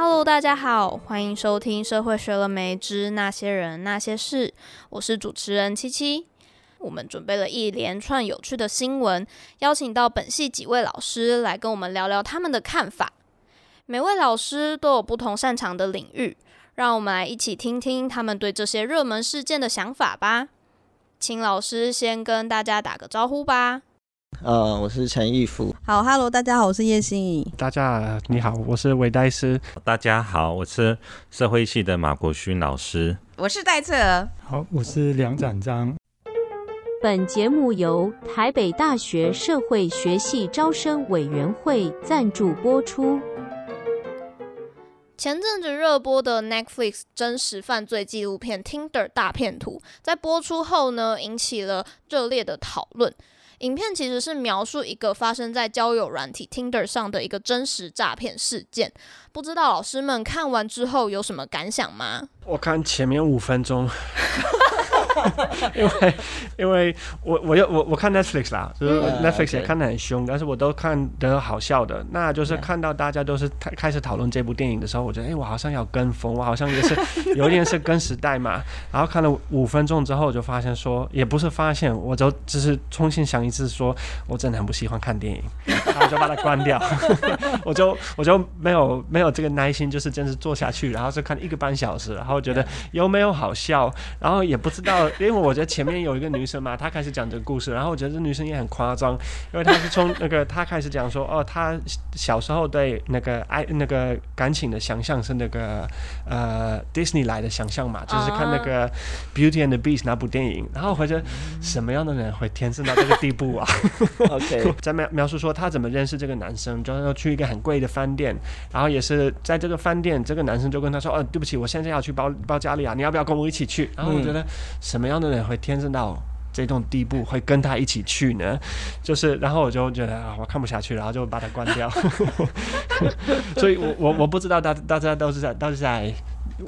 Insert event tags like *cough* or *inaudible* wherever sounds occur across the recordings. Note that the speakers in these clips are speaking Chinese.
Hello，大家好，欢迎收听《社会学了没之那些人那些事》，我是主持人七七。我们准备了一连串有趣的新闻，邀请到本系几位老师来跟我们聊聊他们的看法。每位老师都有不同擅长的领域，让我们来一起听听他们对这些热门事件的想法吧。请老师先跟大家打个招呼吧。呃，我是陈义福。好，Hello，大家好，我是叶欣怡。大家你好，我是韦代斯。大家好，我是社会系的马国勋老师。我是戴翠儿。好，我是梁展章。本节目由台北大学社会学系招生委员会赞助播出。前阵子热播的 Netflix 真实犯罪纪录片《Tinder 大骗徒》在播出后呢，引起了热烈的讨论。影片其实是描述一个发生在交友软体 Tinder 上的一个真实诈骗事件。不知道老师们看完之后有什么感想吗？我看前面五分钟。*laughs* *laughs* 因为，因为我我又我我看 Netflix 啦，就是 Netflix 也看得很凶，但是我都看得好笑的。那就是看到大家都是开开始讨论这部电影的时候，我觉得哎、欸，我好像要跟风，我好像也是 *laughs* 有一点是跟时代嘛。然后看了五分钟之后，就发现说，也不是发现，我就只是重新想一次说，我真的很不喜欢看电影，然后就把它关掉，*laughs* 我就我就没有没有这个耐心，就是坚持做下去，然后就看一个半小时，然后觉得有没有好笑，然后也不知道。因为我觉得前面有一个女生嘛，她开始讲这个故事，然后我觉得这女生也很夸张，因为她是从那个她开始讲说，哦，她小时候对那个爱那个感情的想象是那个呃 Disney 来的想象嘛，就是看那个 Beauty and the Beast 那部电影，然后我觉得什么样的人会天生到这个地步啊？*laughs* OK，在描描述说她怎么认识这个男生，就是要去一个很贵的饭店，然后也是在这个饭店，这个男生就跟她说，哦，对不起，我现在要去包包家里啊，你要不要跟我一起去？然后我觉得什。什么样的人会天生到这种地步，会跟他一起去呢？就是，然后我就觉得啊，我看不下去，然后就把它关掉。*laughs* 所以我，我我我不知道大大家都是在都是在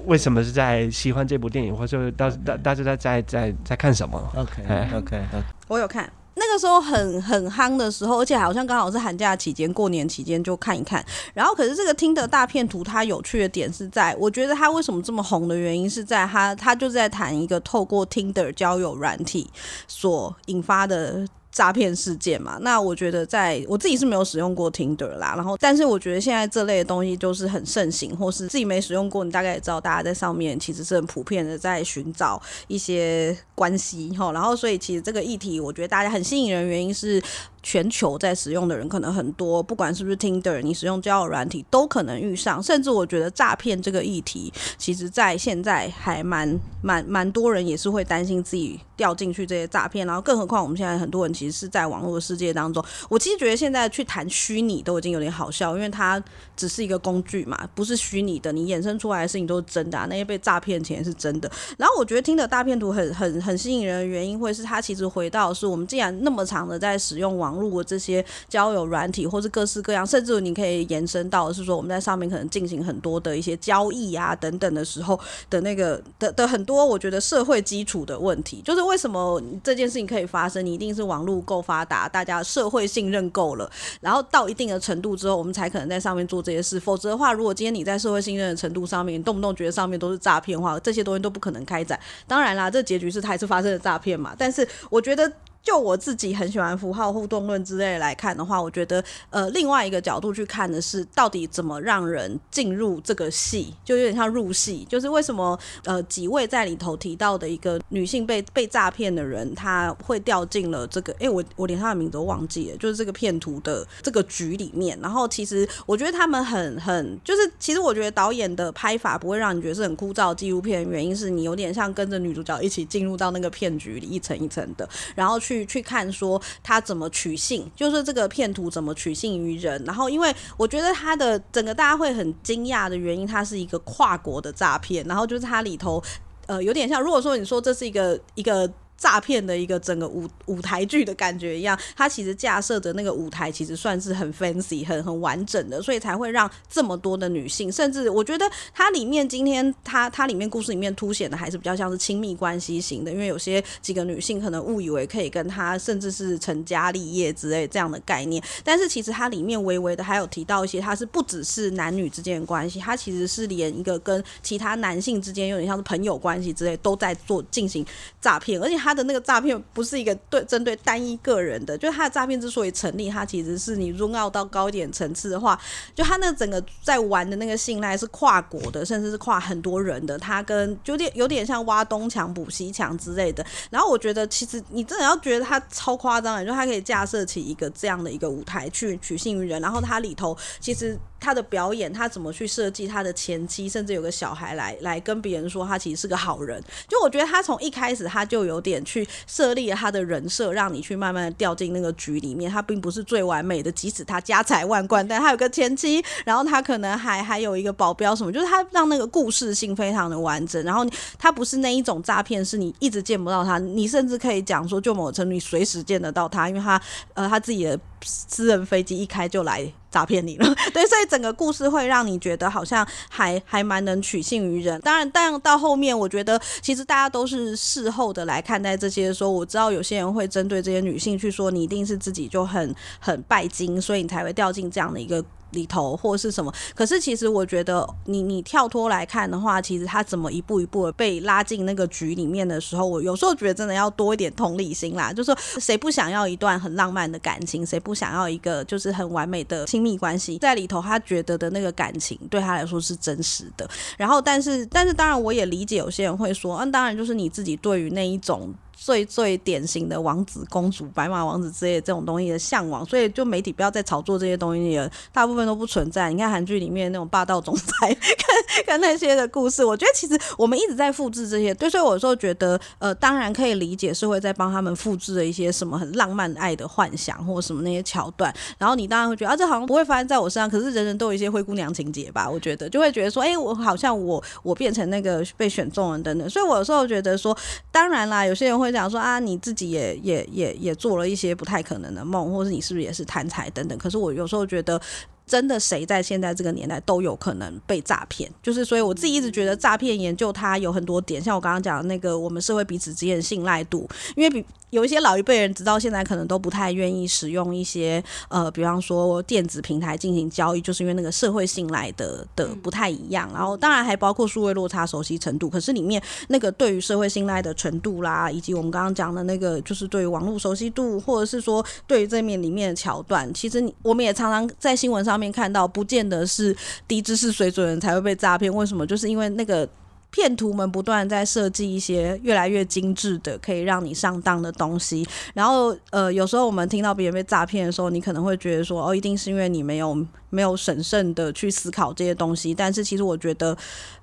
为什么是在喜欢这部电影，或者大大大家在在在在看什么？OK OK，我有看。那个时候很很夯的时候，而且好像刚好是寒假期间、过年期间就看一看。然后，可是这个听的大片图，它有趣的点是在，我觉得它为什么这么红的原因是在它，它就在谈一个透过 Tinder 交友软体所引发的。诈骗事件嘛，那我觉得在我自己是没有使用过 Tinder 啦，然后但是我觉得现在这类的东西就是很盛行，或是自己没使用过，你大概也知道，大家在上面其实是很普遍的在寻找一些关系哈，然后所以其实这个议题我觉得大家很吸引人，原因是。全球在使用的人可能很多，不管是不是 Tinder，你使用交友软体都可能遇上。甚至我觉得诈骗这个议题，其实在现在还蛮蛮蛮多人也是会担心自己掉进去这些诈骗。然后更何况我们现在很多人其实是在网络世界当中。我其实觉得现在去谈虚拟都已经有点好笑，因为它只是一个工具嘛，不是虚拟的，你衍生出来的事情都是真的啊，那些被诈骗钱是真的。然后我觉得 Tinder 大骗图很很很吸引人的原因，会是它其实回到是我们既然那么长的在使用网。网络这些交友软体，或是各式各样，甚至你可以延伸到是说，我们在上面可能进行很多的一些交易啊等等的时候的那个的的很多，我觉得社会基础的问题，就是为什么这件事情可以发生？你一定是网络够发达，大家社会信任够了，然后到一定的程度之后，我们才可能在上面做这些事。否则的话，如果今天你在社会信任的程度上面，动不动觉得上面都是诈骗的话，这些东西都不可能开展。当然啦，这结局是它还是发生了诈骗嘛。但是我觉得。就我自己很喜欢符号互动论之类来看的话，我觉得呃，另外一个角度去看的是，到底怎么让人进入这个戏，就有点像入戏。就是为什么呃几位在里头提到的一个女性被被诈骗的人，她会掉进了这个，哎、我我连她的名字都忘记了，就是这个骗徒的这个局里面。然后其实我觉得他们很很，就是其实我觉得导演的拍法不会让你觉得是很枯燥纪录片，原因是你有点像跟着女主角一起进入到那个骗局里，一层一层的，然后。去去去看说他怎么取信，就是这个骗徒怎么取信于人。然后，因为我觉得他的整个大家会很惊讶的原因，它是一个跨国的诈骗。然后就是它里头，呃，有点像，如果说你说这是一个一个。诈骗的一个整个舞舞台剧的感觉一样，它其实架设的那个舞台其实算是很 fancy、很很完整的，所以才会让这么多的女性，甚至我觉得它里面今天它它里面故事里面凸显的还是比较像是亲密关系型的，因为有些几个女性可能误以为可以跟他甚至是成家立业之类这样的概念，但是其实它里面微微的还有提到一些，它是不只是男女之间的关系，它其实是连一个跟其他男性之间有点像是朋友关系之类都在做进行诈骗，而且它。他的那个诈骗不是一个对针对单一个人的，就是他的诈骗之所以成立，他其实是你 zoom out 到高一点层次的话，就他那整个在玩的那个信赖是跨国的，甚至是跨很多人的，他跟有点有点像挖东墙补西墙之类的。然后我觉得其实你真的要觉得他超夸张的，就他可以架设起一个这样的一个舞台去取信于人，然后他里头其实。他的表演，他怎么去设计他的前妻，甚至有个小孩来来跟别人说他其实是个好人。就我觉得他从一开始他就有点去设立他的人设，让你去慢慢掉进那个局里面。他并不是最完美的，即使他家财万贯，但他有个前妻，然后他可能还还有一个保镖什么，就是他让那个故事性非常的完整。然后他不是那一种诈骗，是你一直见不到他，你甚至可以讲说，就某程度你随时见得到他，因为他呃他自己的私人飞机一开就来。诈骗你了，*laughs* 对，所以整个故事会让你觉得好像还还蛮能取信于人。当然，但到后面，我觉得其实大家都是事后的来看待这些说，我知道有些人会针对这些女性去说，你一定是自己就很很拜金，所以你才会掉进这样的一个。里头或是什么，可是其实我觉得你你跳脱来看的话，其实他怎么一步一步被拉进那个局里面的时候，我有时候觉得真的要多一点同理心啦。*laughs* 就是说，谁不想要一段很浪漫的感情？谁不想要一个就是很完美的亲密关系？在里头，他觉得的那个感情对他来说是真实的。然后，但是但是当然我也理解有些人会说，嗯，当然就是你自己对于那一种。最最典型的王子公主、白马王子之类的这种东西的向往，所以就媒体不要再炒作这些东西了，大部分都不存在。你看韩剧里面那种霸道总裁，*laughs* 看看那些的故事，我觉得其实我们一直在复制这些。对，所以我有时候觉得，呃，当然可以理解是会在帮他们复制了一些什么很浪漫爱的幻想，或什么那些桥段。然后你当然会觉得啊，这好像不会发生在我身上。可是人人都有一些灰姑娘情节吧？我觉得就会觉得说，哎、我好像我我变成那个被选中人等等。所以我有时候觉得说，当然啦，有些人会讲说啊，你自己也也也也做了一些不太可能的梦，或是你是不是也是贪财等等。可是我有时候觉得。真的，谁在现在这个年代都有可能被诈骗，就是所以我自己一直觉得诈骗研究它有很多点，像我刚刚讲的那个，我们社会彼此之间的信赖度，因为比有一些老一辈人直到现在可能都不太愿意使用一些呃，比方说电子平台进行交易，就是因为那个社会信赖的的不太一样。然后当然还包括数位落差、熟悉程度，可是里面那个对于社会信赖的程度啦，以及我们刚刚讲的那个就是对于网络熟悉度，或者是说对于这面里面的桥段，其实你我们也常常在新闻上面看到，不见得是低知识水准人才会被诈骗。为什么？就是因为那个骗徒们不断在设计一些越来越精致的，可以让你上当的东西。然后，呃，有时候我们听到别人被诈骗的时候，你可能会觉得说，哦，一定是因为你没有没有审慎的去思考这些东西。但是，其实我觉得。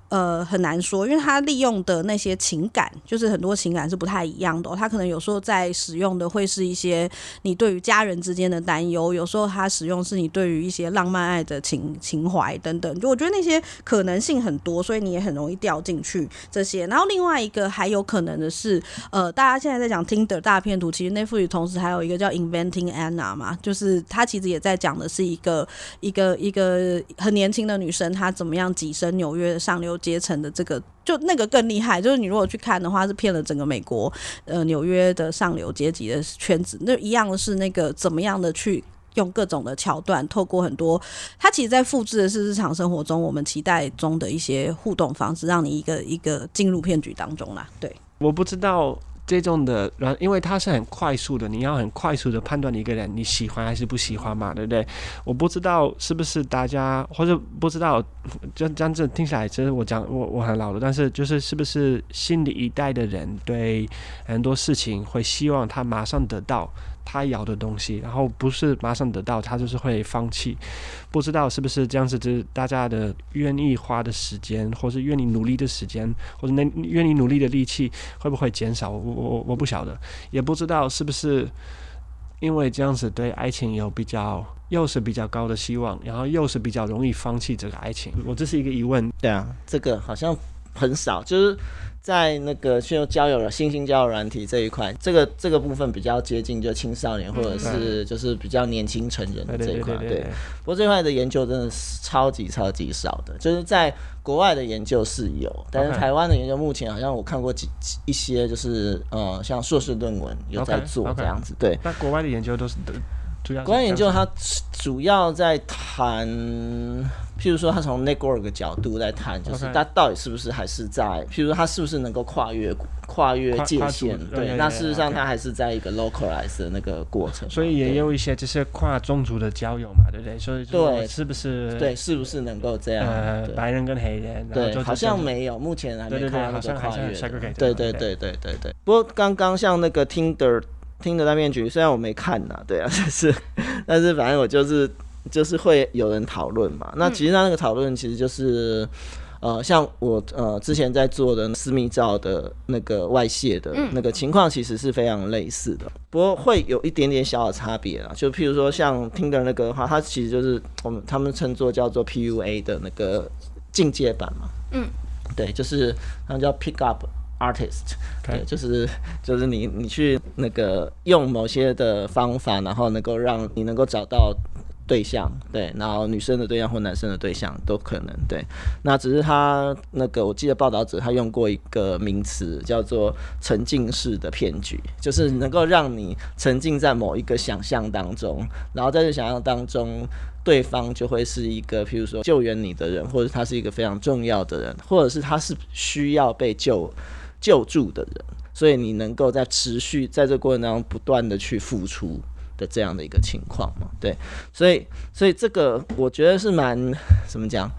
呃，很难说，因为他利用的那些情感，就是很多情感是不太一样的。他可能有时候在使用的会是一些你对于家人之间的担忧，有时候他使用是你对于一些浪漫爱的情情怀等等。就我觉得那些可能性很多，所以你也很容易掉进去这些。然后另外一个还有可能的是，呃，大家现在在讲 Tinder 大骗图，其实 Netflix 同时还有一个叫 Inventing Anna 嘛，就是他其实也在讲的是一个一个一个很年轻的女生，她怎么样跻身纽约的上流阶层的这个，就那个更厉害，就是你如果去看的话，是骗了整个美国，呃，纽约的上流阶级的圈子。那一样是那个怎么样的去用各种的桥段，透过很多，它其实在复制的是日常生活中我们期待中的一些互动方式，让你一个一个进入骗局当中啦。对，我不知道。这种的，然因为它是很快速的，你要很快速的判断一个人你喜欢还是不喜欢嘛，对不对？我不知道是不是大家，或者不知道，这这样子听起来，其实我讲我我很老了，但是就是是不是新的一代的人对很多事情会希望他马上得到。他要的东西，然后不是马上得到，他就是会放弃。不知道是不是这样子，就是大家的愿意花的时间，或是愿意努力的时间，或者那愿意努力的力气，会不会减少？我我我不晓得，也不知道是不是因为这样子对爱情有比较，又是比较高的希望，然后又是比较容易放弃这个爱情。我这是一个疑问。对啊，这个好像。很少，就是。在那个就交友了新兴交友软体这一块，这个这个部分比较接近就青少年或者是就是比较年轻成人的这一块。对，不过这块的研究真的是超级超级少的，就是在国外的研究是有，但是台湾的研究目前好像我看过几一些，就是呃像硕士论文有在做这样子。对，那国外的研究都是主要国外研究它主要在谈。譬如说，他从 network 角度来谈，就是他到底是不是还是在.譬如说他是不是能够跨越跨越界限？对，那事实上他还是在一个 localize 的那个过程。所以也有一些就是跨种族的交友嘛，对不对？所以对，是不是？对，是不是能够这样？呃，白人跟黑人，对，好像没有，目前还没看到那个跨越。对对对对对对。不过刚刚像那个 Tinder Tinder 大骗局，虽然我没看呐，对啊，*laughs* 但是但是反正我就是。就是会有人讨论嘛，那其实他那个讨论其实就是，呃，像我呃之前在做的私密照的那个外泄的那个情况，其实是非常类似的，不过会有一点点小的差别啊。就譬如说像 Tinder 那个的话，它其实就是我们他们称作叫做 PUA 的那个进阶版嘛。嗯，对，就是他们叫 Pick Up Artist，对，就是就是你你去那个用某些的方法，然后能够让你能够找到。对象对，然后女生的对象或男生的对象都可能对，那只是他那个我记得报道者他用过一个名词叫做沉浸式的骗局，就是能够让你沉浸在某一个想象当中，然后在这想象当中，对方就会是一个譬如说救援你的人，或者他是一个非常重要的人，或者是他是需要被救救助的人，所以你能够在持续在这过程当中不断的去付出。的这样的一个情况嘛，对，所以所以这个我觉得是蛮怎么讲，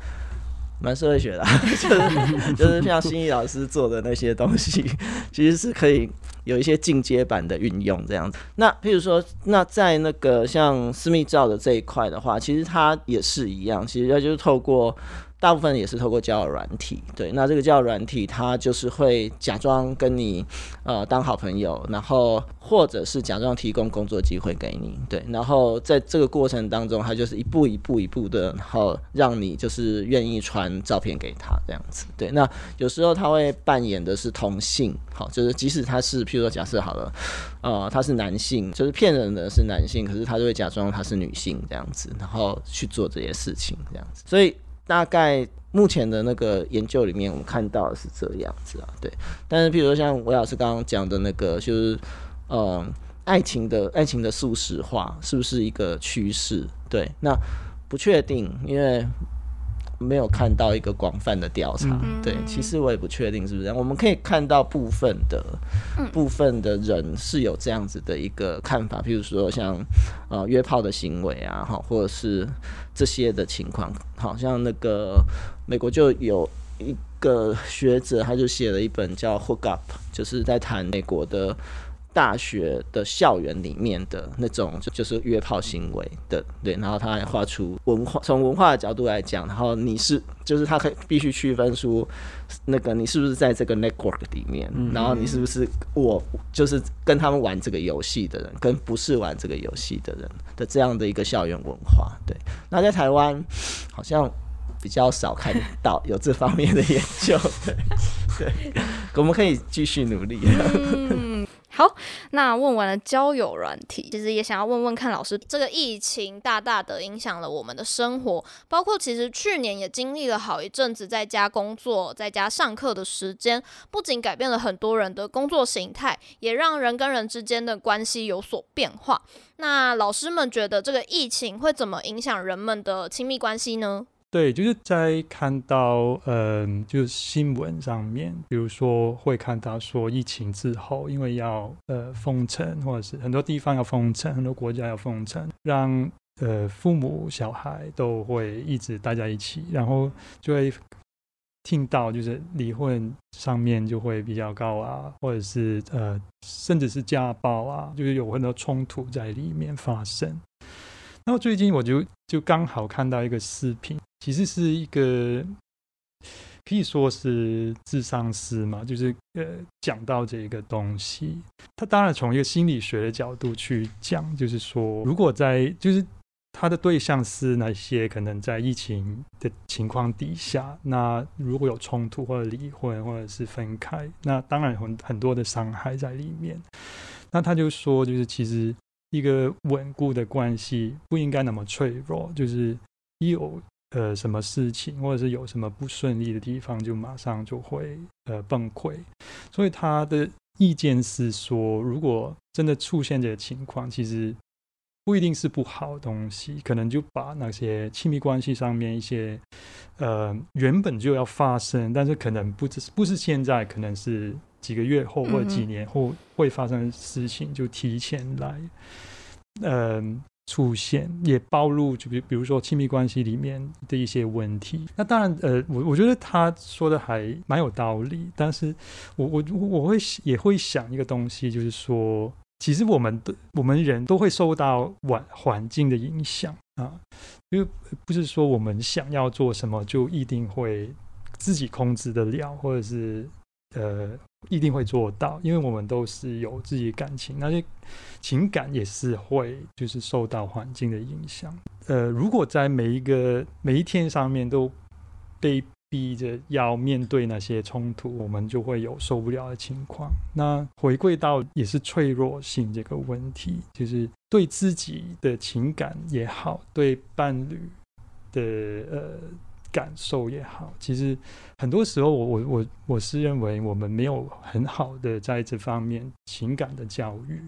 蛮社会学的，*laughs* 就是就是像心怡老师做的那些东西，*laughs* 其实是可以有一些进阶版的运用这样子。那譬如说，那在那个像私密照的这一块的话，其实它也是一样，其实它就是透过。大部分也是透过交友软体，对，那这个交友软体它就是会假装跟你呃当好朋友，然后或者是假装提供工作机会给你，对，然后在这个过程当中，它就是一步一步一步的，然后让你就是愿意传照片给他这样子，对，那有时候他会扮演的是同性，好，就是即使他是譬如说假设好了，呃，他是男性，就是骗人的是男性，可是他就会假装他是女性这样子，然后去做这些事情这样子，所以。大概目前的那个研究里面，我们看到的是这样子啊，对。但是，譬如说像吴老师刚刚讲的那个，就是，嗯，爱情的爱情的素食化是不是一个趋势？对，那不确定，因为。没有看到一个广泛的调查，嗯、对，其实我也不确定是不是这样。我们可以看到部分的，部分的人是有这样子的一个看法，譬如说像呃约炮的行为啊，哈，或者是这些的情况，好像那个美国就有一个学者，他就写了一本叫《Hook Up》，就是在谈美国的。大学的校园里面的那种就就是约炮行为的，对，然后他还画出文化，从文化的角度来讲，然后你是就是他可以必须区分出那个你是不是在这个 network 里面，然后你是不是我就是跟他们玩这个游戏的人，跟不是玩这个游戏的人的这样的一个校园文化，对。那在台湾好像比较少看到有这方面的研究，对，对，*laughs* 我们可以继续努力。好，那问完了交友软体，其实也想要问问看老师，这个疫情大大的影响了我们的生活，包括其实去年也经历了好一阵子在家工作、在家上课的时间，不仅改变了很多人的工作形态，也让人跟人之间的关系有所变化。那老师们觉得这个疫情会怎么影响人们的亲密关系呢？对，就是在看到，嗯，就是新闻上面，比如说会看到说疫情之后，因为要呃封城，或者是很多地方要封城，很多国家要封城，让呃父母小孩都会一直待在一起，然后就会听到就是离婚上面就会比较高啊，或者是呃甚至是家暴啊，就是有很多冲突在里面发生。然后最近我就就刚好看到一个视频。其实是一个可以说是智商师嘛，就是呃讲到这个东西，他当然从一个心理学的角度去讲，就是说如果在就是他的对象是那些可能在疫情的情况底下，那如果有冲突或者离婚或者是分开，那当然很很多的伤害在里面。那他就说，就是其实一个稳固的关系不应该那么脆弱，就是一有呃什么事情或者是有什么不顺利的地方，就马上就会呃崩溃。所以他的意见是说，如果真的出现这个情况，其实。不一定是不好的东西，可能就把那些亲密关系上面一些，呃，原本就要发生，但是可能不只是不是现在，可能是几个月后或者几年后会发生的事情，就提前来，呃，出现，也暴露，就比比如说亲密关系里面的一些问题。那当然，呃，我我觉得他说的还蛮有道理，但是我我我会也会想一个东西，就是说。其实我们的我们人都会受到环环境的影响啊，因为不是说我们想要做什么就一定会自己控制得了，或者是呃一定会做到，因为我们都是有自己感情，那些情感也是会就是受到环境的影响。呃，如果在每一个每一天上面都被逼着要面对那些冲突，我们就会有受不了的情况。那回归到也是脆弱性这个问题，就是对自己的情感也好，对伴侣的呃感受也好，其实很多时候我我我我是认为我们没有很好的在这方面情感的教育，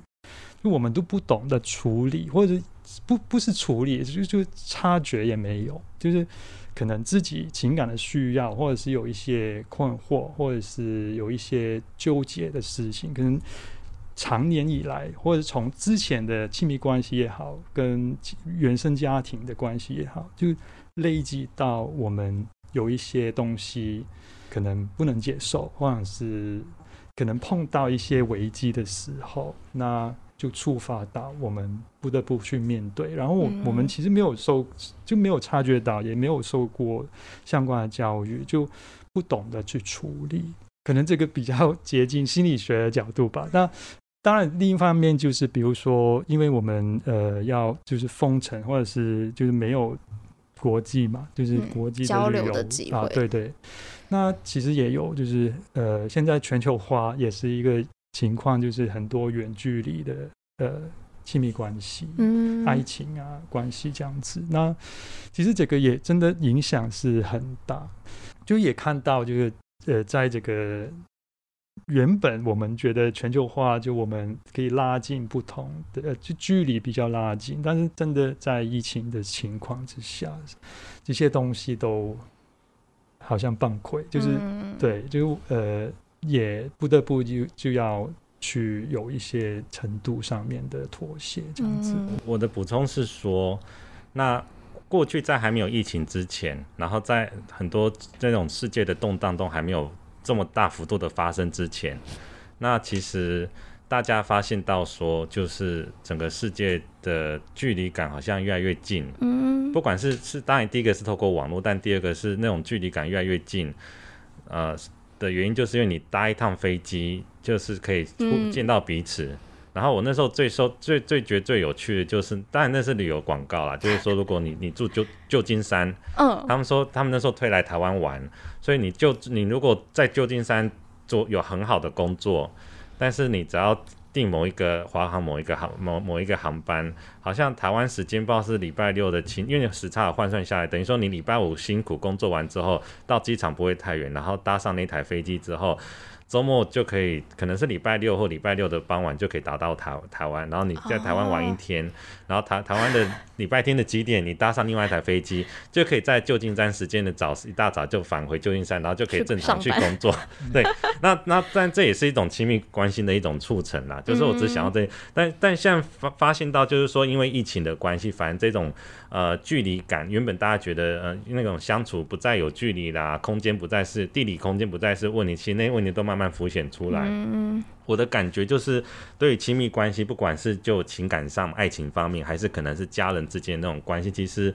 就我们都不懂得处理，或者不不是处理，就就察觉也没有，就是。可能自己情感的需要，或者是有一些困惑，或者是有一些纠结的事情，可能长年以来，或者从之前的亲密关系也好，跟原生家庭的关系也好，就累积到我们有一些东西可能不能接受，或者是可能碰到一些危机的时候，那。就触发到我们不得不去面对，然后我我们其实没有受，就没有察觉到，也没有受过相关的教育，就不懂得去处理。可能这个比较接近心理学的角度吧。那当然，另一方面就是，比如说，因为我们呃要就是封城，或者是就是没有国际嘛，就是国际的交流的机会啊，对对。那其实也有，就是呃，现在全球化也是一个。情况就是很多远距离的呃亲密关系、嗯、爱情啊关系这样子。那其实这个也真的影响是很大，就也看到就是呃在这个原本我们觉得全球化就我们可以拉近不同的呃就距离比较拉近，但是真的在疫情的情况之下，这些东西都好像崩溃，就是、嗯、对，就呃。也不得不就就要去有一些程度上面的妥协，这样子。我的补充是说，那过去在还没有疫情之前，然后在很多这种世界的动荡都还没有这么大幅度的发生之前，那其实大家发现到说，就是整个世界的距离感好像越来越近。嗯，不管是是当然第一个是透过网络，但第二个是那种距离感越来越近，呃。的原因就是因为你搭一趟飞机，就是可以见到彼此。嗯、然后我那时候最收最最觉得最有趣的就是，当然那是旅游广告啦，就是说如果你你住旧旧金山，嗯，他们说他们那时候推来台湾玩，所以你就你如果在旧金山做有很好的工作，但是你只要。订某一个华航某一个航某某一个航班，好像台湾时间报是礼拜六的清，因为时差换算下来，等于说你礼拜五辛苦工作完之后，到机场不会太远，然后搭上那台飞机之后。周末就可以，可能是礼拜六或礼拜六的傍晚就可以达到台台湾，然后你在台湾玩一天，哦、然后台台湾的礼拜天的几点，你搭上另外一台飞机，就可以在旧金山时间的早一大早就返回旧金山，然后就可以正常去工作。*laughs* 对，那那但这也是一种亲密关系的一种促成啦，就是我只想要这，嗯、但但现在发发现到就是说，因为疫情的关系，反正这种。呃，距离感原本大家觉得呃那种相处不再有距离啦，空间不再是地理空间不再是问题，其实那些问题都慢慢浮现出来。嗯，我我的感觉就是，对于亲密关系，不管是就情感上、爱情方面，还是可能是家人之间那种关系，其实，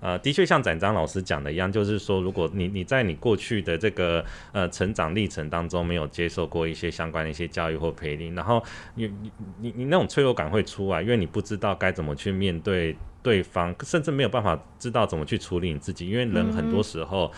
呃，的确像展章老师讲的一样，就是说，如果你你在你过去的这个呃成长历程当中没有接受过一些相关的一些教育或培训，然后你你你你那种脆弱感会出来，因为你不知道该怎么去面对对方，甚至没有办法知道怎么去处理你自己，因为人很多时候，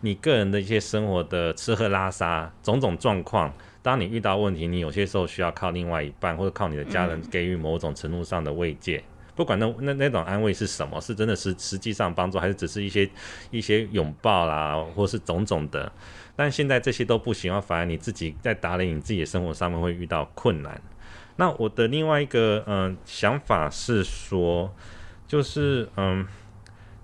你个人的一些生活的吃喝拉撒种种状况。当你遇到问题，你有些时候需要靠另外一半或者靠你的家人给予某种程度上的慰藉，不管那那那种安慰是什么，是真的是实际上帮助，还是只是一些一些拥抱啦，或是种种的。但现在这些都不行，反而你自己在打理你自己的生活上面会遇到困难。那我的另外一个嗯、想法是说，就是嗯，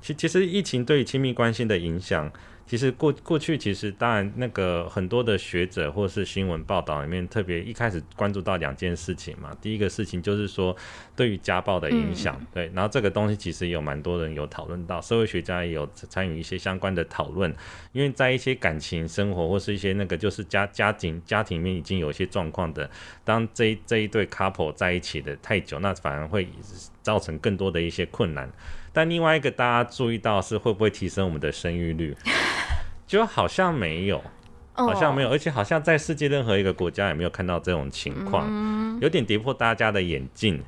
其其实疫情对于亲密关系的影响。其实过过去，其实当然那个很多的学者或是新闻报道里面，特别一开始关注到两件事情嘛。第一个事情就是说，对于家暴的影响，嗯、对，然后这个东西其实有蛮多人有讨论到，社会学家也有参与一些相关的讨论。因为在一些感情生活或是一些那个就是家家庭家庭里面已经有一些状况的，当这这一对 couple 在一起的太久，那反而会造成更多的一些困难。但另外一个大家注意到是会不会提升我们的生育率？*laughs* 就好像没有，好像没有，而且好像在世界任何一个国家也没有看到这种情况，有点跌破大家的眼镜。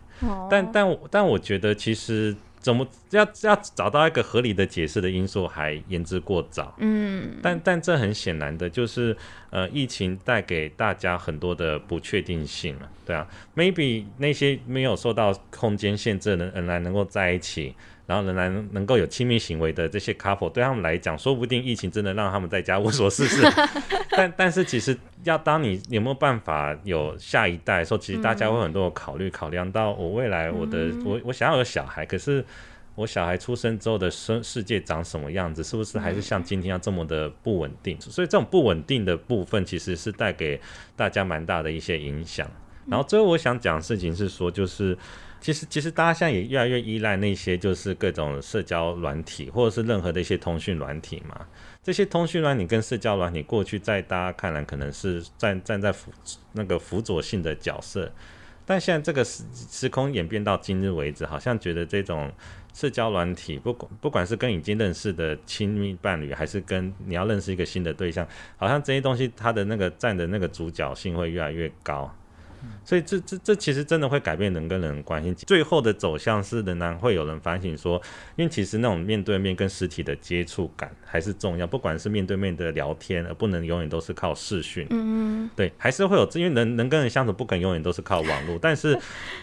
但但但我觉得其实怎么要要找到一个合理的解释的因素还言之过早。嗯，但但这很显然的就是呃，疫情带给大家很多的不确定性了。对啊，maybe 那些没有受到空间限制的人仍然能够在一起。然后仍然能够有亲密行为的这些 couple，对他们来讲，说不定疫情真的让他们在家无所事事。*laughs* 但但是其实要当你有没有办法有下一代的时候，其实大家会很多考虑考量到我未来我的我我想要有小孩，可是我小孩出生之后的生世界长什么样子，是不是还是像今天要这么的不稳定？所以这种不稳定的部分其实是带给大家蛮大的一些影响。然后最后我想讲的事情是说，就是。其实，其实大家现在也越来越依赖那些就是各种社交软体，或者是任何的一些通讯软体嘛。这些通讯软体跟社交软体，过去在大家看来可能是站站在辅那个辅佐性的角色，但现在这个时时空演变到今日为止，好像觉得这种社交软体，不管不管是跟已经认识的亲密伴侣，还是跟你要认识一个新的对象，好像这些东西它的那个占的那个主角性会越来越高。所以这这这其实真的会改变人跟人的关系，最后的走向是仍然会有人反省说，因为其实那种面对面跟实体的接触感还是重要，不管是面对面的聊天，而不能永远都是靠视讯。嗯，对，还是会有，因为人人跟人相处不可能永远都是靠网络，但是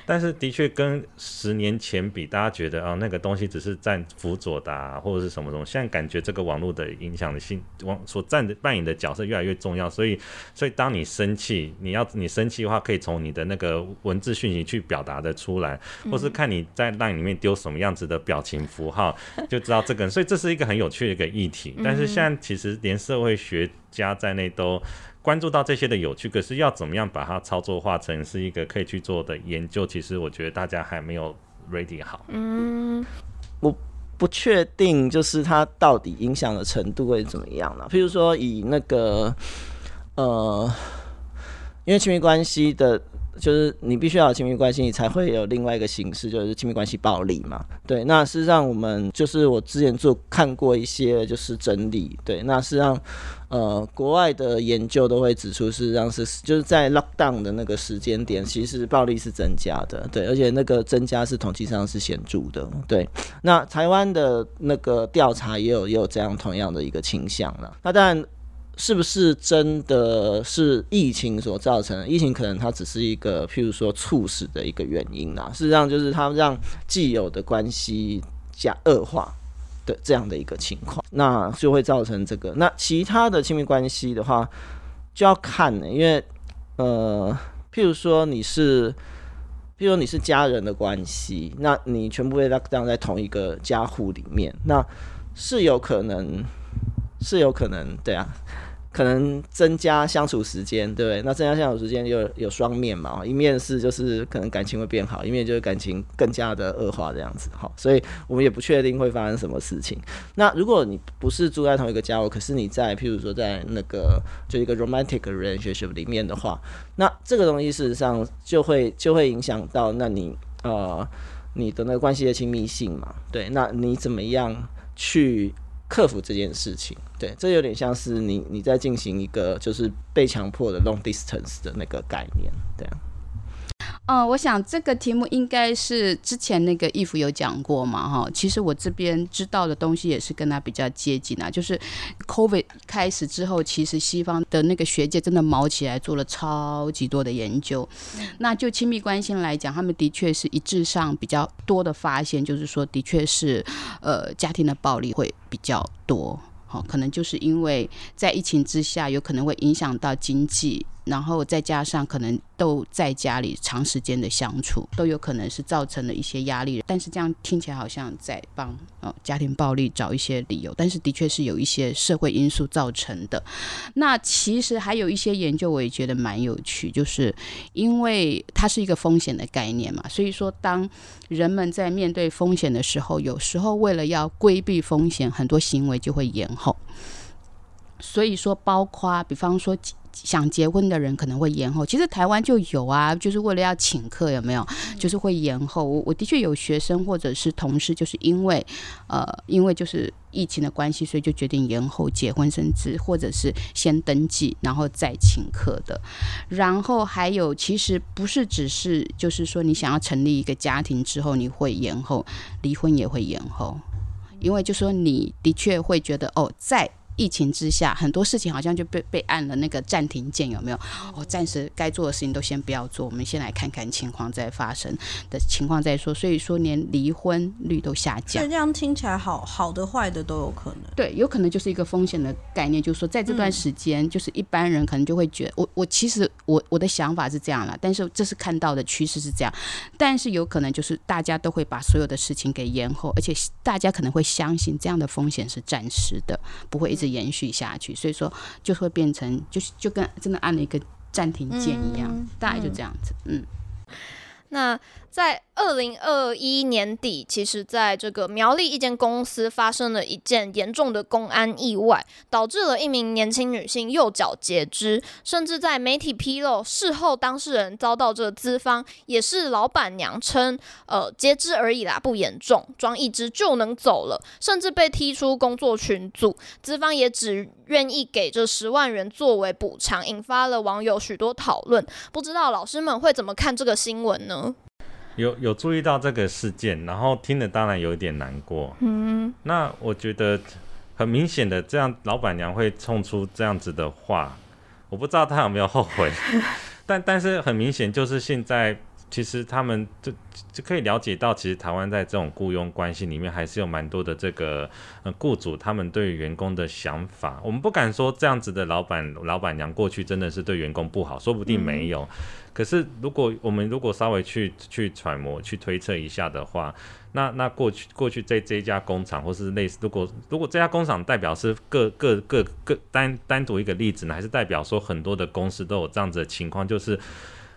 但是的确跟十年前比，大家觉得啊、哦、那个东西只是占辅佐的啊，或者是什么东西，现在感觉这个网络的影响的性网所占的扮演的角色越来越重要，所以所以当你生气，你要你生气的话，可以从你的那个文字讯息去表达的出来，或是看你在 LINE 里面丢什么样子的表情符号，*laughs* 就知道这个人。所以这是一个很有趣的一个议题。但是现在其实连社会学家在内都关注到这些的有趣，可是要怎么样把它操作化成是一个可以去做的研究，其实我觉得大家还没有 ready 好。嗯，我不确定就是它到底影响的程度会怎么样呢？譬如说以那个呃。因为亲密关系的，就是你必须要有亲密关系，你才会有另外一个形式，就是亲密关系暴力嘛。对，那事实上我们就是我之前做看过一些就是整理，对，那事实上呃国外的研究都会指出，事实上是就是在 lockdown 的那个时间点，其实暴力是增加的，对，而且那个增加是统计上是显著的，对。那台湾的那个调查也有也有这样同样的一个倾向了，那当然。是不是真的是疫情所造成的？疫情可能它只是一个，譬如说猝死的一个原因啊。事实上，就是它让既有的关系加恶化的这样的一个情况，那就会造成这个。那其他的亲密关系的话，就要看呢，因为呃，譬如说你是，譬如说你是家人的关系，那你全部被 lock down 在同一个家户里面，那是有可能，是有可能，对啊。可能增加相处时间，对不对？那增加相处时间有有双面嘛，一面是就是可能感情会变好，一面就是感情更加的恶化这样子，好，所以我们也不确定会发生什么事情。那如果你不是住在同一个家，可是你在譬如说在那个就一个 romantic relationship 里面的话，那这个东西事实上就会就会影响到那你呃你的那个关系的亲密性嘛，对，那你怎么样去？克服这件事情，对，这有点像是你你在进行一个就是被强迫的 long distance 的那个概念，对啊。嗯，我想这个题目应该是之前那个 Eve 有讲过嘛，哈。其实我这边知道的东西也是跟他比较接近啊。就是 COVID 开始之后，其实西方的那个学界真的毛起来做了超级多的研究。那就亲密关系来讲，他们的确是一致上比较多的发现，就是说的确是呃家庭的暴力会比较多。好，可能就是因为在疫情之下，有可能会影响到经济。然后再加上可能都在家里长时间的相处，都有可能是造成了一些压力。但是这样听起来好像在帮呃家庭暴力找一些理由，但是的确是有一些社会因素造成的。那其实还有一些研究，我也觉得蛮有趣，就是因为它是一个风险的概念嘛，所以说当人们在面对风险的时候，有时候为了要规避风险，很多行为就会延后。所以说，包括比方说。想结婚的人可能会延后，其实台湾就有啊，就是为了要请客，有没有？就是会延后。我我的确有学生或者是同事，就是因为呃，因为就是疫情的关系，所以就决定延后结婚，甚至或者是先登记然后再请客的。然后还有，其实不是只是就是说你想要成立一个家庭之后你会延后，离婚也会延后，因为就说你的确会觉得哦，在。疫情之下，很多事情好像就被被按了那个暂停键，有没有？哦，暂时该做的事情都先不要做，我们先来看看情况再发生的情况再说。所以说，连离婚率都下降。这样听起来好好的坏的都有可能。对，有可能就是一个风险的概念，就是说在这段时间，就是一般人可能就会觉得，我我其实我我的想法是这样了，但是这是看到的趋势是这样，但是有可能就是大家都会把所有的事情给延后，而且大家可能会相信这样的风险是暂时的，不会一直。延续下去，所以说就会变成，就是就跟真的按了一个暂停键一样，嗯、大概就这样子，嗯。那在二零二一年底，其实在这个苗栗一间公司发生了一件严重的公安意外，导致了一名年轻女性右脚截肢，甚至在媒体披露事后，当事人遭到这资方也是老板娘称，呃，截肢而已啦，不严重，装一只就能走了，甚至被踢出工作群组，资方也只愿意给这十万元作为补偿，引发了网友许多讨论。不知道老师们会怎么看这个新闻呢？有有注意到这个事件，然后听了当然有一点难过。嗯，那我觉得很明显的，这样老板娘会冲出这样子的话，我不知道她有没有后悔，但但是很明显就是现在。其实他们就就可以了解到，其实台湾在这种雇佣关系里面，还是有蛮多的这个呃雇主他们对员工的想法。我们不敢说这样子的老板老板娘过去真的是对员工不好，说不定没有。可是如果我们如果稍微去去揣摩、去推测一下的话，那那过去过去在这一家工厂或是类似，如果如果这家工厂代表是各各各各单单独一个例子呢，还是代表说很多的公司都有这样子的情况，就是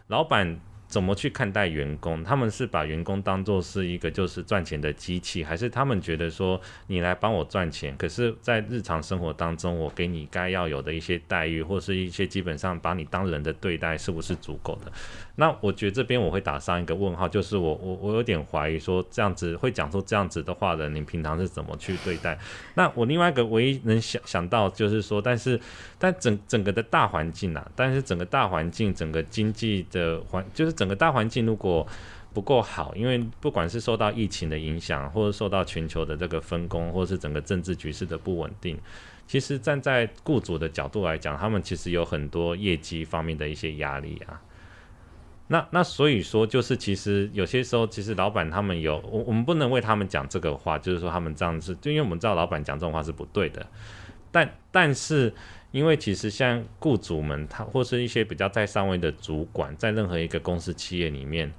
老板。怎么去看待员工？他们是把员工当作是一个就是赚钱的机器，还是他们觉得说你来帮我赚钱，可是，在日常生活当中，我给你该要有的一些待遇，或是一些基本上把你当人的对待，是不是足够的？那我觉得这边我会打上一个问号，就是我我我有点怀疑说，这样子会讲出这样子的话的，你平常是怎么去对待？那我另外一个唯一能想想到就是说，但是但整整个的大环境啊，但是整个大环境，整个经济的环，就是整个大环境如果不够好，因为不管是受到疫情的影响，或者受到全球的这个分工，或者是整个政治局势的不稳定，其实站在雇主的角度来讲，他们其实有很多业绩方面的一些压力啊。那那所以说，就是其实有些时候，其实老板他们有我我们不能为他们讲这个话，就是说他们这样子，就因为我们知道老板讲这种话是不对的。但但是因为其实像雇主们，他或是一些比较在上位的主管，在任何一个公司企业里面，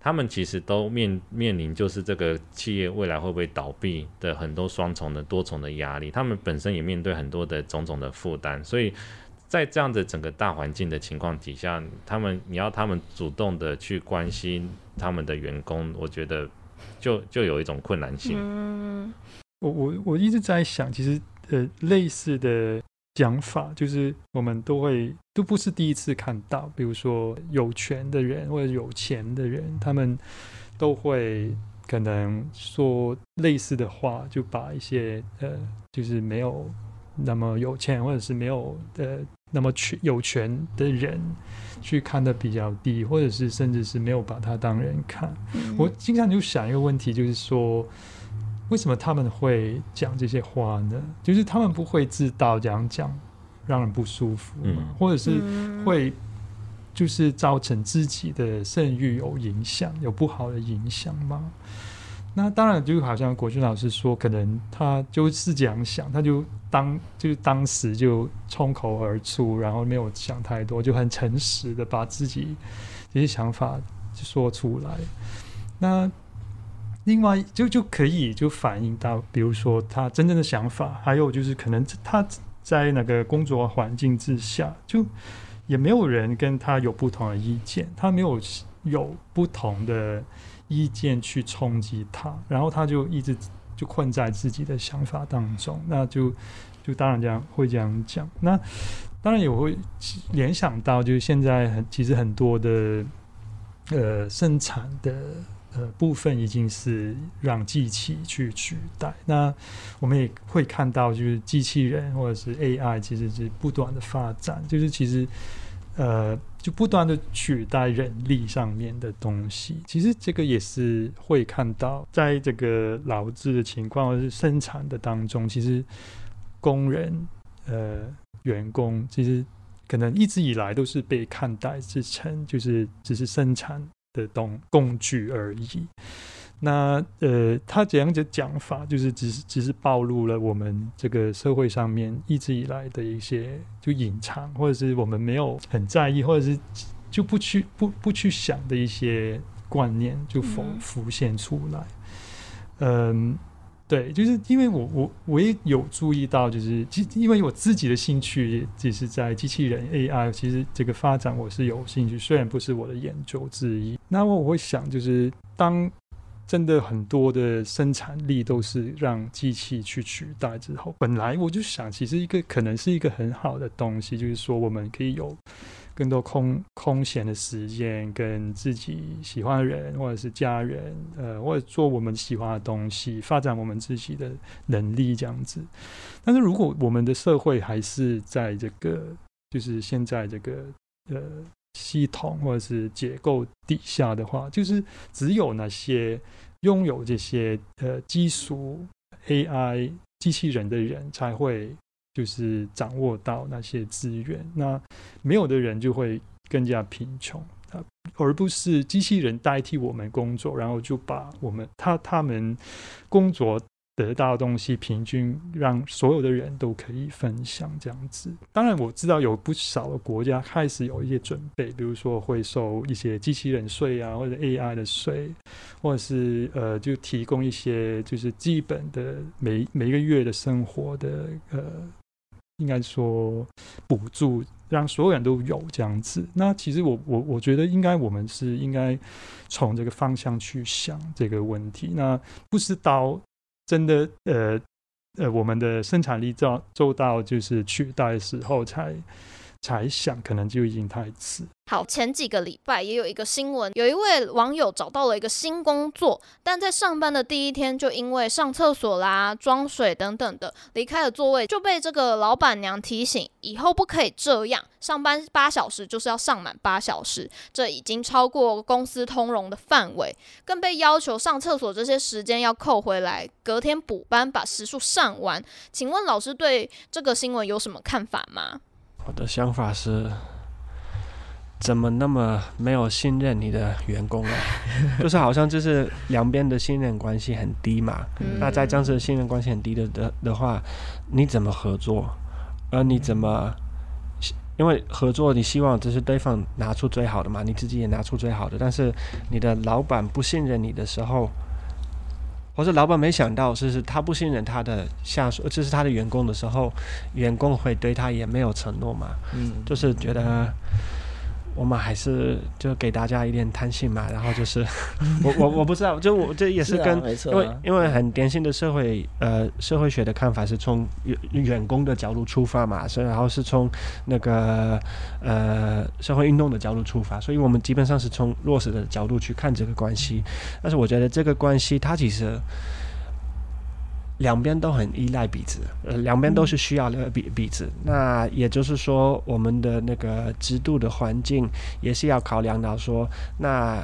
他们其实都面面临就是这个企业未来会不会倒闭的很多双重的多重的压力，他们本身也面对很多的种种的负担，所以在这样的整个大环境的情况底下，他们你要他们主动的去关心他们的员工，我觉得就就有一种困难性。嗯，我我我一直在想，其实呃类似的。讲法就是我们都会都不是第一次看到，比如说有权的人或者有钱的人，他们都会可能说类似的话，就把一些呃，就是没有那么有钱或者是没有呃那么权有权的人去看得比较低，或者是甚至是没有把他当人看。嗯。我经常就想一个问题，就是说。为什么他们会讲这些话呢？就是他们不会知道这样讲让人不舒服吗？嗯、或者是会就是造成自己的声誉有影响、有不好的影响吗？那当然，就好像国军老师说，可能他就是这样想，他就当就当时就冲口而出，然后没有想太多，就很诚实的把自己这些想法就说出来。那。另外，就就可以就反映到，比如说他真正的想法，还有就是可能他在那个工作环境之下，就也没有人跟他有不同的意见，他没有有不同的意见去冲击他，然后他就一直就困在自己的想法当中，那就就当然这样会这样讲。那当然也会联想到，就是现在很其实很多的呃生产的。呃，部分已经是让机器去取代。那我们也会看到，就是机器人或者是 AI，其实是不断的发展，就是其实呃，就不断的取代人力上面的东西。其实这个也是会看到，在这个劳资的情况或是生产的当中，其实工人呃员工其实可能一直以来都是被看待之成，就是只是生产。的东工具而已。那呃，他这样的讲法，就是只是只是暴露了我们这个社会上面一直以来的一些就隐藏，或者是我们没有很在意，或者是就不去不不去想的一些观念，就浮浮现出来。嗯。对，就是因为我我我也有注意到，就是因为我自己的兴趣也只是在机器人 AI，其实这个发展我是有兴趣，虽然不是我的研究之一。那我会想，就是当真的很多的生产力都是让机器去取代之后，本来我就想，其实一个可能是一个很好的东西，就是说我们可以有。更多空空闲的时间，跟自己喜欢的人或者是家人，呃，或者做我们喜欢的东西，发展我们自己的能力这样子。但是如果我们的社会还是在这个，就是现在这个呃系统或者是结构底下的话，就是只有那些拥有这些呃技术 AI 机器人的人才会。就是掌握到那些资源，那没有的人就会更加贫穷，而不是机器人代替我们工作，然后就把我们他他们工作得到的东西平均让所有的人都可以分享这样子。当然我知道有不少的国家开始有一些准备，比如说会收一些机器人税啊，或者 AI 的税，或者是呃就提供一些就是基本的每每个月的生活的呃。应该说补助，让所有人都有这样子。那其实我我我觉得应该我们是应该从这个方向去想这个问题。那不是到真的呃呃我们的生产力做做到就是取代时候才才想，可能就已经太迟。好，前几个礼拜也有一个新闻，有一位网友找到了一个新工作，但在上班的第一天就因为上厕所啦、装水等等的离开了座位，就被这个老板娘提醒，以后不可以这样，上班八小时就是要上满八小时，这已经超过公司通融的范围，更被要求上厕所这些时间要扣回来，隔天补班把时数上完。请问老师对这个新闻有什么看法吗？我的想法是。怎么那么没有信任你的员工啊？*laughs* 就是好像就是两边的信任关系很低嘛。嗯、那在这样子的信任关系很低的的的话，你怎么合作？而你怎么因为合作，你希望就是对方拿出最好的嘛，你自己也拿出最好的。但是你的老板不信任你的时候，或者老板没想到，就是他不信任他的下属，就是他的员工的时候，员工会对他也没有承诺嘛，嗯，就是觉得。我们还是就给大家一点弹性嘛，然后就是 *laughs* 我我我不知道，就我这也是跟是、啊啊、因为因为很典型的社会呃社会学的看法是从员员工的角度出发嘛，所以然后是从那个呃社会运动的角度出发，所以我们基本上是从弱势的角度去看这个关系，但是我觉得这个关系它其实。两边都很依赖彼此，呃，两边都是需要的彼彼此。那也就是说，我们的那个制度的环境也是要考量到说，那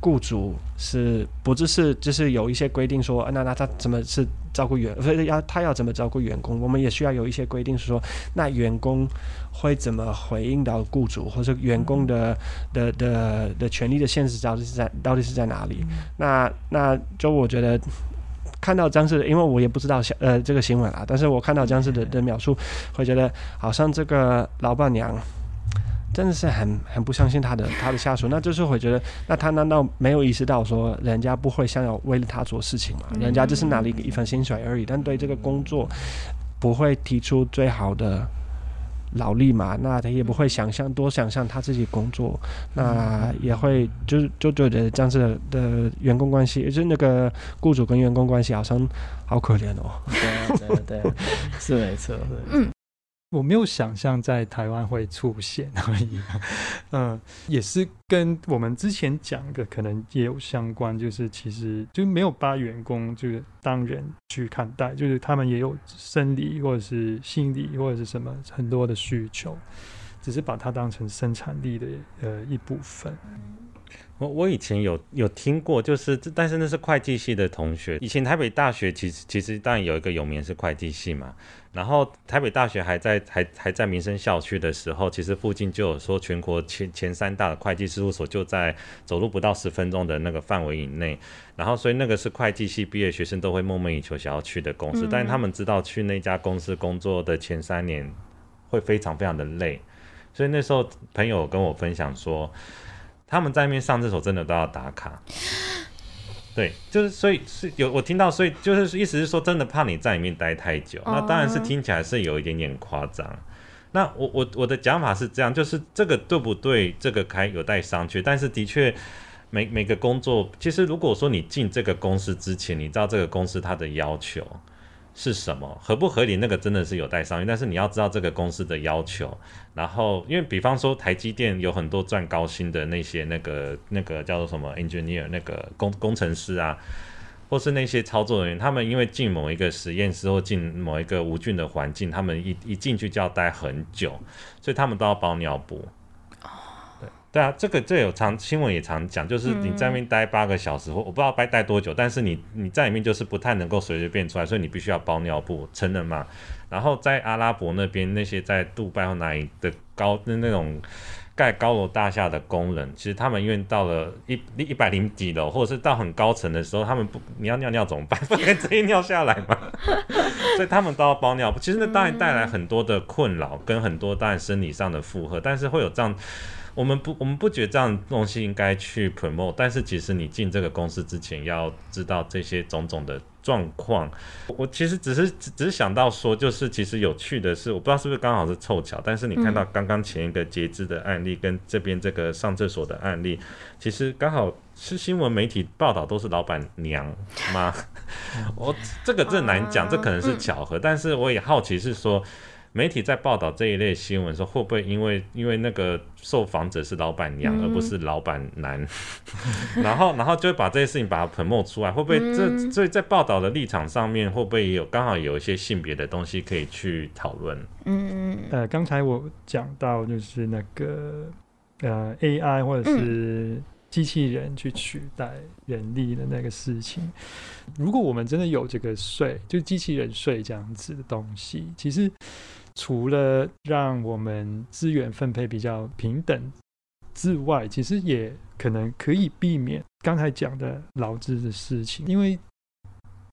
雇主是不只是就是有一些规定说，那那他怎么是照顾员，不 *laughs* 是要他要怎么照顾员工？我们也需要有一些规定是说，那员工会怎么回应到雇主，或者员工的的的的权利的限制到底是在到底是在哪里？那那就我觉得。看到张氏的，因为我也不知道呃这个新闻啊，但是我看到张氏的的描述，会觉得好像这个老板娘真的是很很不相信他的他的下属，那就是会觉得，那他难道没有意识到说人家不会想要为了他做事情吗？人家只是拿了一份薪水而已，但对这个工作不会提出最好的。劳力嘛，那他也不会想象多想象他自己工作，那也会就是就觉得这样子的，的员工关系，就是那个雇主跟员工关系好像好可怜哦。对对对，*laughs* 是没错。嗯。我没有想象在台湾会出现而已，嗯，也是跟我们之前讲的可能也有相关，就是其实就没有把员工就是当人去看待，就是他们也有生理或者是心理或者是什么很多的需求，只是把它当成生产力的呃一部分。我我以前有有听过，就是但是那是会计系的同学。以前台北大学其实其实当然有一个有名是会计系嘛。然后台北大学还在还还在民生校区的时候，其实附近就有说全国前前三大的会计事务所就在走路不到十分钟的那个范围以内。然后所以那个是会计系毕业学生都会梦寐以求想要去的公司，但是他们知道去那家公司工作的前三年会非常非常的累，所以那时候朋友跟我分享说。他们在那边上厕所真的都要打卡，对，就是所以是有我听到，所以就是意思是说，真的怕你在里面待太久。那当然是听起来是有一点点夸张。那我我我的讲法是这样，就是这个对不对？这个还有待商榷。但是的确，每每个工作，其实如果说你进这个公司之前，你知道这个公司它的要求。是什么合不合理？那个真的是有待商榷。但是你要知道这个公司的要求，然后因为比方说台积电有很多赚高薪的那些那个那个叫做什么 engineer 那个工工程师啊，或是那些操作人员，他们因为进某一个实验室或进某一个无菌的环境，他们一一进去就要待很久，所以他们都要包尿布。对啊，这个这、有常新闻也常讲，就是你在那边待八个小时，或、嗯、我不知道待待多久，但是你你在里面就是不太能够随随便出来，所以你必须要包尿布，成人嘛。然后在阿拉伯那边，那些在杜拜或哪里的高那那种盖高楼大厦的工人，其实他们因为到了一一百零几楼，或者是到很高层的时候，他们不你要尿尿怎么办？*laughs* 不能直接尿下来嘛。所以他们都要包尿布。其实那当然带来很多的困扰，跟很多当然生理上的负荷，但是会有这样。我们不，我们不觉得这样东西应该去 promote，但是其实你进这个公司之前要知道这些种种的状况。我其实只是只只是想到说，就是其实有趣的是，我不知道是不是刚好是凑巧，但是你看到刚刚前一个截肢的案例跟这边这个上厕所的案例，其实刚好是新闻媒体报道都是老板娘吗？*laughs* 我这个这难讲，这可能是巧合，但是我也好奇是说。媒体在报道这一类新闻的时候，会不会因为因为那个受访者是老板娘，而不是老板男，嗯、*laughs* 然后然后就会把这些事情把它 promote 出来？会不会这所以在报道的立场上面，会不会也有刚好有一些性别的东西可以去讨论？嗯呃，刚才我讲到就是那个呃 AI 或者是机器人去取代人力的那个事情，如果我们真的有这个税，就机器人税这样子的东西，其实。除了让我们资源分配比较平等之外，其实也可能可以避免刚才讲的劳资的事情。因为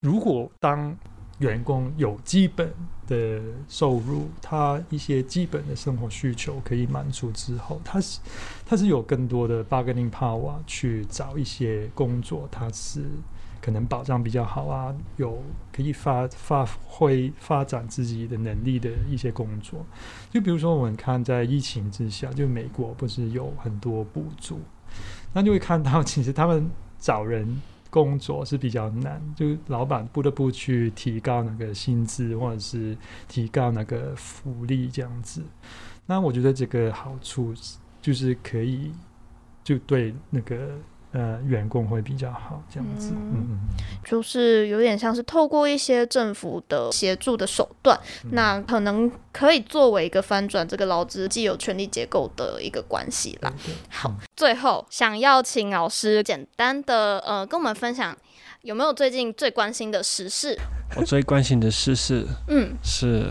如果当员工有基本的收入，他一些基本的生活需求可以满足之后，他是他是有更多的 bargaining power 去找一些工作，他是。可能保障比较好啊，有可以发发挥发展自己的能力的一些工作，就比如说我们看在疫情之下，就美国不是有很多补助，那就会看到其实他们找人工作是比较难，就老板不得不去提高那个薪资或者是提高那个福利这样子。那我觉得这个好处就是可以就对那个。呃，员工会比较好，这样子，嗯嗯，就是有点像是透过一些政府的协助的手段，嗯、那可能可以作为一个翻转这个劳资既有权力结构的一个关系啦。对对好，嗯、最后想要请老师简单的呃跟我们分享，有没有最近最关心的时事？我最关心的时事，嗯，是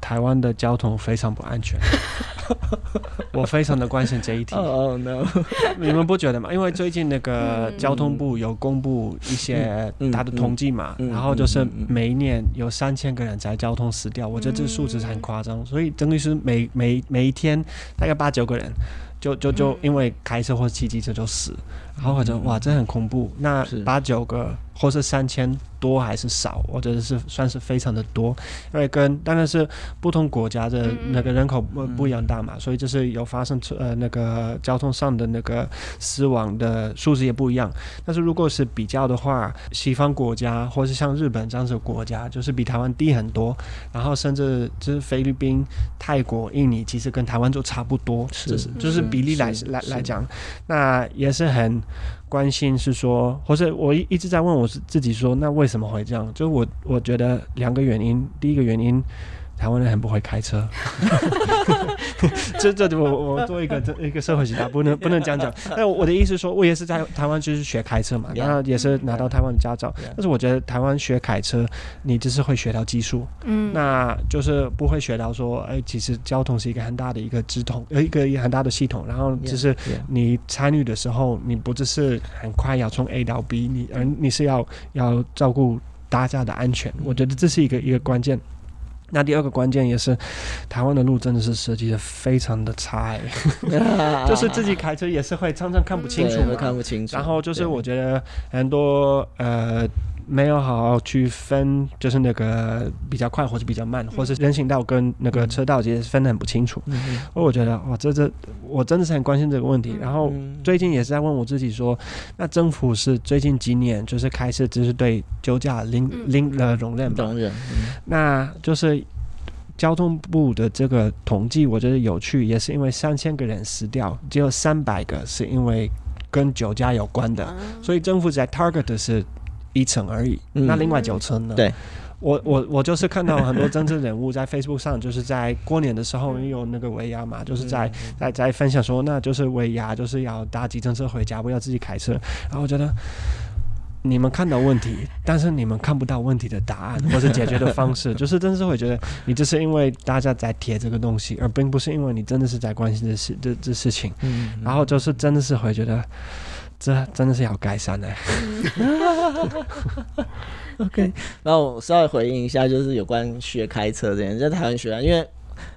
台湾的交通非常不安全。*laughs* *laughs* 我非常的关心这一题。哦、oh, no！*laughs* 你们不觉得吗？因为最近那个交通部有公布一些他的统计嘛，然后就是每一年有三千个人在交通死掉，我觉得这个数字很夸张，所以等于是每每每一天大概八九个人就就就因为开车或骑机车就死，然后或者哇，这很恐怖。那八九个。或是三千多还是少？我觉得是算是非常的多，因为跟当然是不同国家的那个人口不不一样大嘛，所以就是有发生呃那个交通上的那个死亡的数字也不一样。但是如果是比较的话，西方国家或是像日本这样子的国家，就是比台湾低很多。然后甚至就是菲律宾、泰国、印尼，其实跟台湾就差不多，是就是就是比例来来来讲，那也是很。关心是说，或是我一一直在问我自己说，那为什么会这样？就我我觉得两个原因，第一个原因。台湾人很不会开车，*laughs* 这这我我做一个这一个社会学家，不能 *laughs* 不能这样讲。但我的意思说，我也是在台湾就是学开车嘛，然后也是拿到台湾的驾照。但是我觉得台湾学开车，你只是会学到技术，嗯，那就是不会学到说，哎，其实交通是一个很大的一个系统，呃，一个很大的系统。然后就是你参与的时候，你不只是很快要从 A 到 B，你而你是要要照顾大家的安全。我觉得这是一个一个关键。那第二个关键也是，台湾的路真的是设计的非常的差，*laughs* 就是自己开车也是会常常看不清楚，看不清楚。然后就是我觉得很多呃。没有好好去分，就是那个比较快或者比较慢，或是人行道跟那个车道其实分得很不清楚。嗯、我觉得哇，这这我真的是很关心这个问题。然后最近也是在问我自己说，那政府是最近几年就是开始就是对酒驾零零的容忍嘛？嗯、那就是交通部的这个统计，我觉得有趣，也是因为三千个人死掉，只有三百个是因为跟酒驾有关的，所以政府在 target 的是。一层而已，那另外九层呢？嗯、对，我我我就是看到很多政治人物在 Facebook 上，就是在过年的时候有那个尾牙嘛，就是在在在分享说，那就是尾牙就是要搭计程车回家，不要自己开车。然后我觉得你们看到问题，但是你们看不到问题的答案或是解决的方式，*laughs* 就是真是会觉得你这是因为大家在贴这个东西，而并不是因为你真的是在关心这事这这事情。然后就是真的是会觉得。这真的是要改善的。*laughs* OK，然后我稍微回应一下，就是有关学开车这件事，在台湾学啊，因为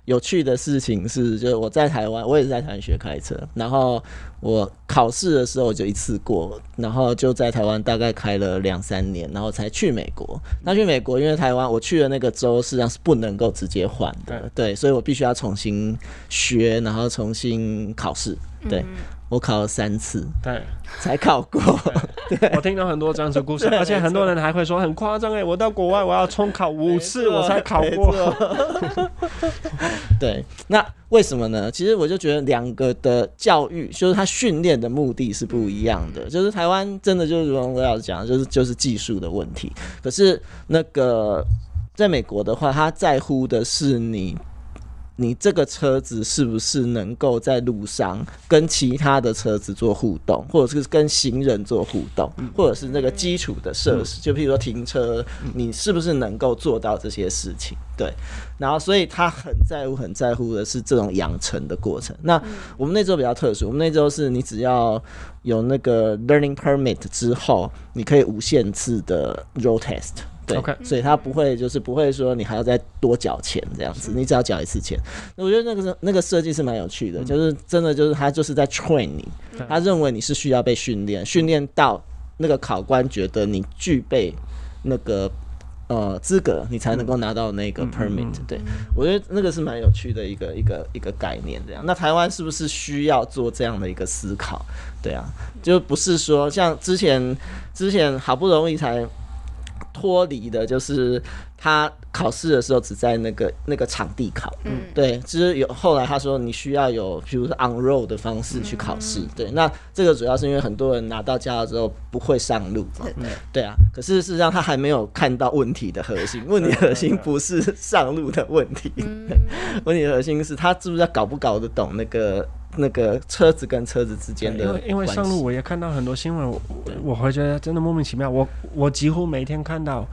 有趣的事情是，就是我在台湾，我也是在台湾学开车，然后我考试的时候我就一次过，然后就在台湾大概开了两三年，然后才去美国。那去美国，因为台湾我去的那个州实际上是不能够直接换的，对，所以我必须要重新学，然后重新考试，对。我考了三次，对，才考过。对，我听到很多这样子故事，而且很多人还会说很夸张哎，我到国外我要重考五次我才考过。*laughs* 对，那为什么呢？其实我就觉得两个的教育，就是他训练的目的是不一样的。就是台湾真的就是如我要讲，就是就是技术的问题。可是那个在美国的话，他在乎的是你。你这个车子是不是能够在路上跟其他的车子做互动，或者是跟行人做互动，或者是那个基础的设施，就譬如说停车，你是不是能够做到这些事情？对，然后所以他很在乎、很在乎的是这种养成的过程。那我们那周比较特殊，我们那周是你只要有那个 learning permit 之后，你可以无限次的 road test。对，Okay. 所以他不会就是不会说你还要再多缴钱这样子，你只要缴一次钱。那我觉得那个是那个设计是蛮有趣的，就是真的就是他就是在 train 你，他认为你是需要被训练，训练到那个考官觉得你具备那个呃资格，你才能够拿到那个 permit。对，我觉得那个是蛮有趣的一个一个一个概念这样。那台湾是不是需要做这样的一个思考？对啊，就不是说像之前之前好不容易才。脱离的就是他考试的时候只在那个那个场地考，嗯，对，就是有后来他说你需要有，比如说 on road 的方式去考试，对，那这个主要是因为很多人拿到驾照之后不会上路嘛，对。啊，可是事实上他还没有看到问题的核心，问题核心不是上路的问题，*laughs* 问题核心是他知不知道搞不搞得懂那个。那个车子跟车子之间的，因为因为上路我也看到很多新闻，我我会觉得真的莫名其妙。我我几乎每天看到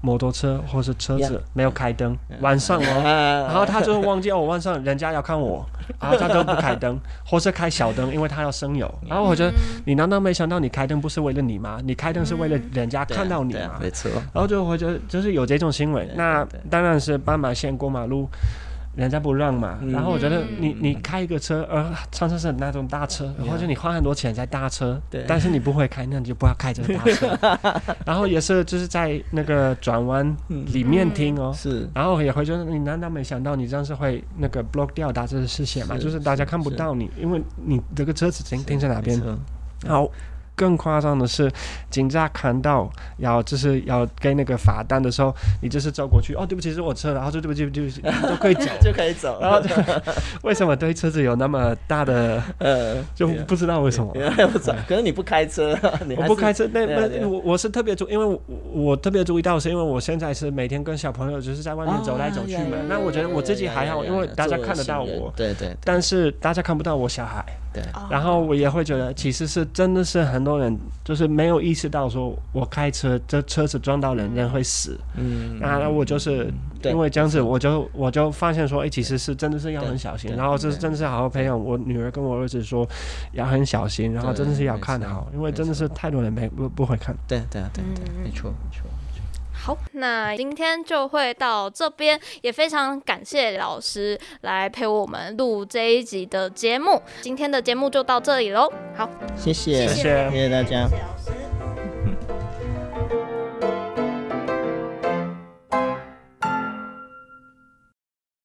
摩托车或是车子没有开灯，晚上哦，*laughs* 然后他就忘记哦，晚上人家要看我，然后他就不开灯，*laughs* 或是开小灯，因为他要生油。然后我觉得你难道没想到你开灯不是为了你吗？你开灯是为了人家看到你吗？没错。然后就会觉得就是有这种行为，那当然是斑马线过马路。人家不让嘛，然后我觉得你你开一个车，呃，常常是那种大车，或者你花很多钱在大车，对，但是你不会开，那你就不要开这个大车。*laughs* 然后也是就是在那个转弯里面听哦，是，然后也会觉得你难道没想到你这样是会那个 block 掉大家的视线嘛？就是大家看不到你，因为你这个车子停停在哪边，好。更夸张的是，警察看到要就是要给那个罚单的时候，你就是走过去，哦，对不起，是我车，然后说对不起，对不起，都可以走，*laughs* 就可以走。然后就为什么对车子有那么大的 *laughs* 呃，就不知道为什么。*laughs* 可是你不开车，我不开车，那那我我是特别注，因为我我特别注意到，是因为我现在是每天跟小朋友就是在外面走来走去嘛。那我觉得我自己还好，因为大家看得到我，对对，但是大家看不到我小孩。对，然后我也会觉得，其实是真的是很多人就是没有意识到，说我开车这车子撞到人，人会死。嗯，那我就是因为这样子，我就我就发现说，哎，其实是真的是要很小心。然后这是真的是好好培养我女儿跟我儿子说，要很小心，然后真的是要看好，因为真的是太多人没不不会看。对对对对，没错没错。好，那今天就会到这边，也非常感谢老师来陪我们录这一集的节目。今天的节目就到这里喽，好，谢谢，谢谢，谢谢大家。